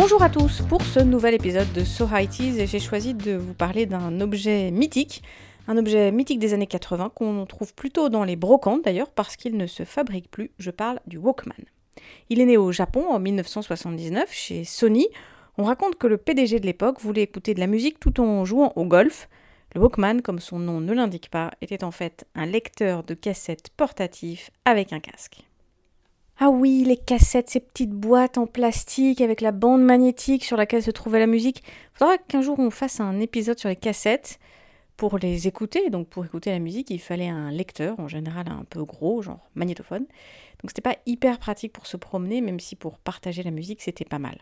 Bonjour à tous, pour ce nouvel épisode de So High j'ai choisi de vous parler d'un objet mythique, un objet mythique des années 80 qu'on trouve plutôt dans les brocantes d'ailleurs parce qu'il ne se fabrique plus, je parle du Walkman. Il est né au Japon en 1979 chez Sony. On raconte que le PDG de l'époque voulait écouter de la musique tout en jouant au golf. Le Walkman, comme son nom ne l'indique pas, était en fait un lecteur de cassettes portatif avec un casque. Ah oui, les cassettes, ces petites boîtes en plastique avec la bande magnétique sur laquelle se trouvait la musique. Il faudra qu'un jour on fasse un épisode sur les cassettes pour les écouter. Donc pour écouter la musique, il fallait un lecteur, en général un peu gros, genre magnétophone. Donc c'était pas hyper pratique pour se promener, même si pour partager la musique, c'était pas mal.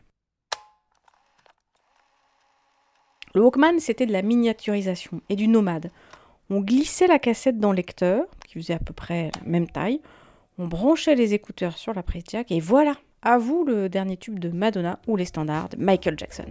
Le Walkman, c'était de la miniaturisation et du nomade. On glissait la cassette dans le lecteur, qui faisait à peu près la même taille on branchait les écouteurs sur la prise jack et voilà, à vous le dernier tube de Madonna ou les standards de Michael Jackson.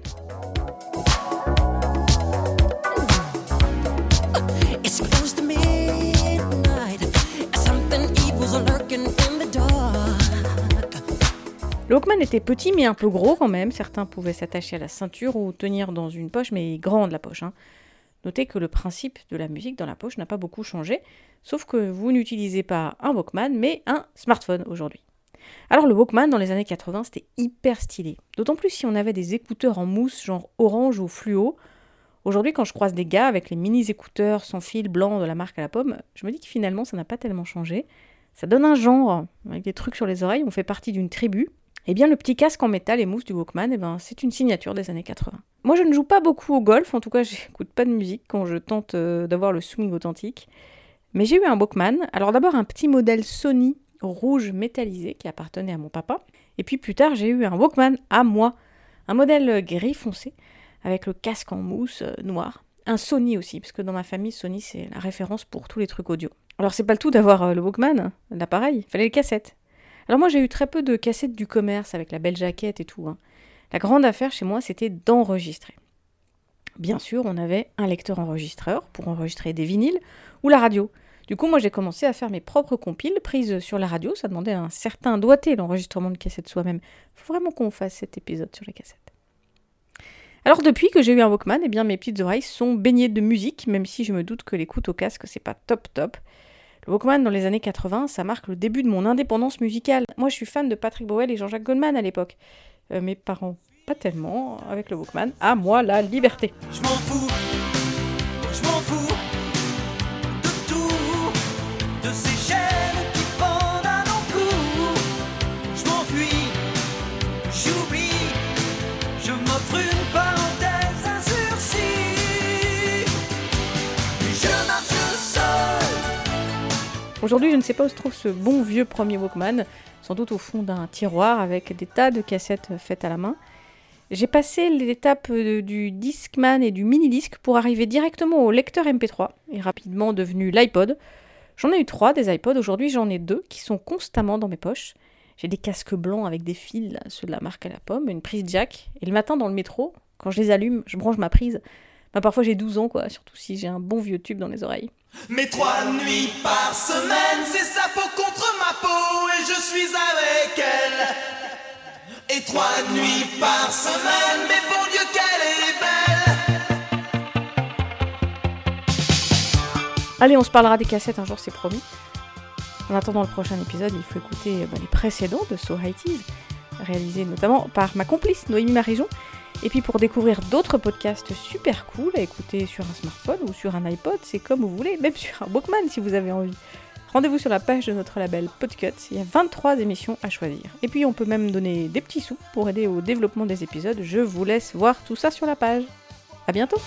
Le Walkman était petit mais un peu gros quand même. Certains pouvaient s'attacher à la ceinture ou tenir dans une poche, mais grande la poche. Hein. Notez que le principe de la musique dans la poche n'a pas beaucoup changé, sauf que vous n'utilisez pas un Walkman, mais un smartphone aujourd'hui. Alors le Walkman dans les années 80 c'était hyper stylé, d'autant plus si on avait des écouteurs en mousse genre orange ou fluo. Aujourd'hui quand je croise des gars avec les mini écouteurs sans fil blanc de la marque à la pomme, je me dis que finalement ça n'a pas tellement changé. Ça donne un genre, avec des trucs sur les oreilles, on fait partie d'une tribu, eh bien, le petit casque en métal et mousse du Walkman, eh ben, c'est une signature des années 80. Moi, je ne joue pas beaucoup au golf, en tout cas, j'écoute pas de musique quand je tente euh, d'avoir le swing authentique. Mais j'ai eu un Walkman. Alors d'abord un petit modèle Sony rouge métallisé qui appartenait à mon papa. Et puis plus tard, j'ai eu un Walkman à moi, un modèle gris foncé avec le casque en mousse euh, noir. Un Sony aussi, parce que dans ma famille, Sony c'est la référence pour tous les trucs audio. Alors c'est pas le tout d'avoir euh, le Walkman, l'appareil, il fallait les cassettes. Alors moi j'ai eu très peu de cassettes du commerce avec la belle jaquette et tout. Hein. La grande affaire chez moi c'était d'enregistrer. Bien sûr, on avait un lecteur enregistreur pour enregistrer des vinyles ou la radio. Du coup, moi j'ai commencé à faire mes propres compiles prises sur la radio. Ça demandait un certain doigté l'enregistrement de cassettes soi-même. Faut vraiment qu'on fasse cet épisode sur les cassettes. Alors depuis que j'ai eu un Walkman, eh bien mes petites oreilles sont baignées de musique, même si je me doute que l'écoute au casque c'est pas top top. Le Walkman dans les années 80, ça marque le début de mon indépendance musicale. Moi, je suis fan de Patrick Bowell et Jean-Jacques Goldman à l'époque. Euh, mes parents, pas tellement, avec le Walkman. À moi, la liberté. Je m'en fous, Aujourd'hui, je ne sais pas où se trouve ce bon vieux premier Walkman, sans doute au fond d'un tiroir avec des tas de cassettes faites à la main. J'ai passé l'étape du Discman et du mini-disque pour arriver directement au lecteur MP3 et rapidement devenu l'iPod. J'en ai eu trois des iPods, aujourd'hui j'en ai deux qui sont constamment dans mes poches. J'ai des casques blancs avec des fils, ceux de la marque à la pomme, une prise jack, et le matin dans le métro, quand je les allume, je branche ma prise. Bah, parfois j'ai 12 ans, quoi, surtout si j'ai un bon vieux tube dans les oreilles. Mais trois nuits par semaine, c'est sa peau contre ma peau et je suis avec elle. Et trois nuits par semaine, mais bon Dieu qu'elle est belle. Allez, on se parlera des cassettes un jour, c'est promis. En attendant le prochain épisode, il faut écouter bah, les précédents de So High réalisés notamment par ma complice Noémie Marijon. Et puis pour découvrir d'autres podcasts super cool à écouter sur un smartphone ou sur un iPod, c'est comme vous voulez, même sur un Walkman si vous avez envie. Rendez-vous sur la page de notre label Podcut, il y a 23 émissions à choisir. Et puis on peut même donner des petits sous pour aider au développement des épisodes, je vous laisse voir tout ça sur la page. A bientôt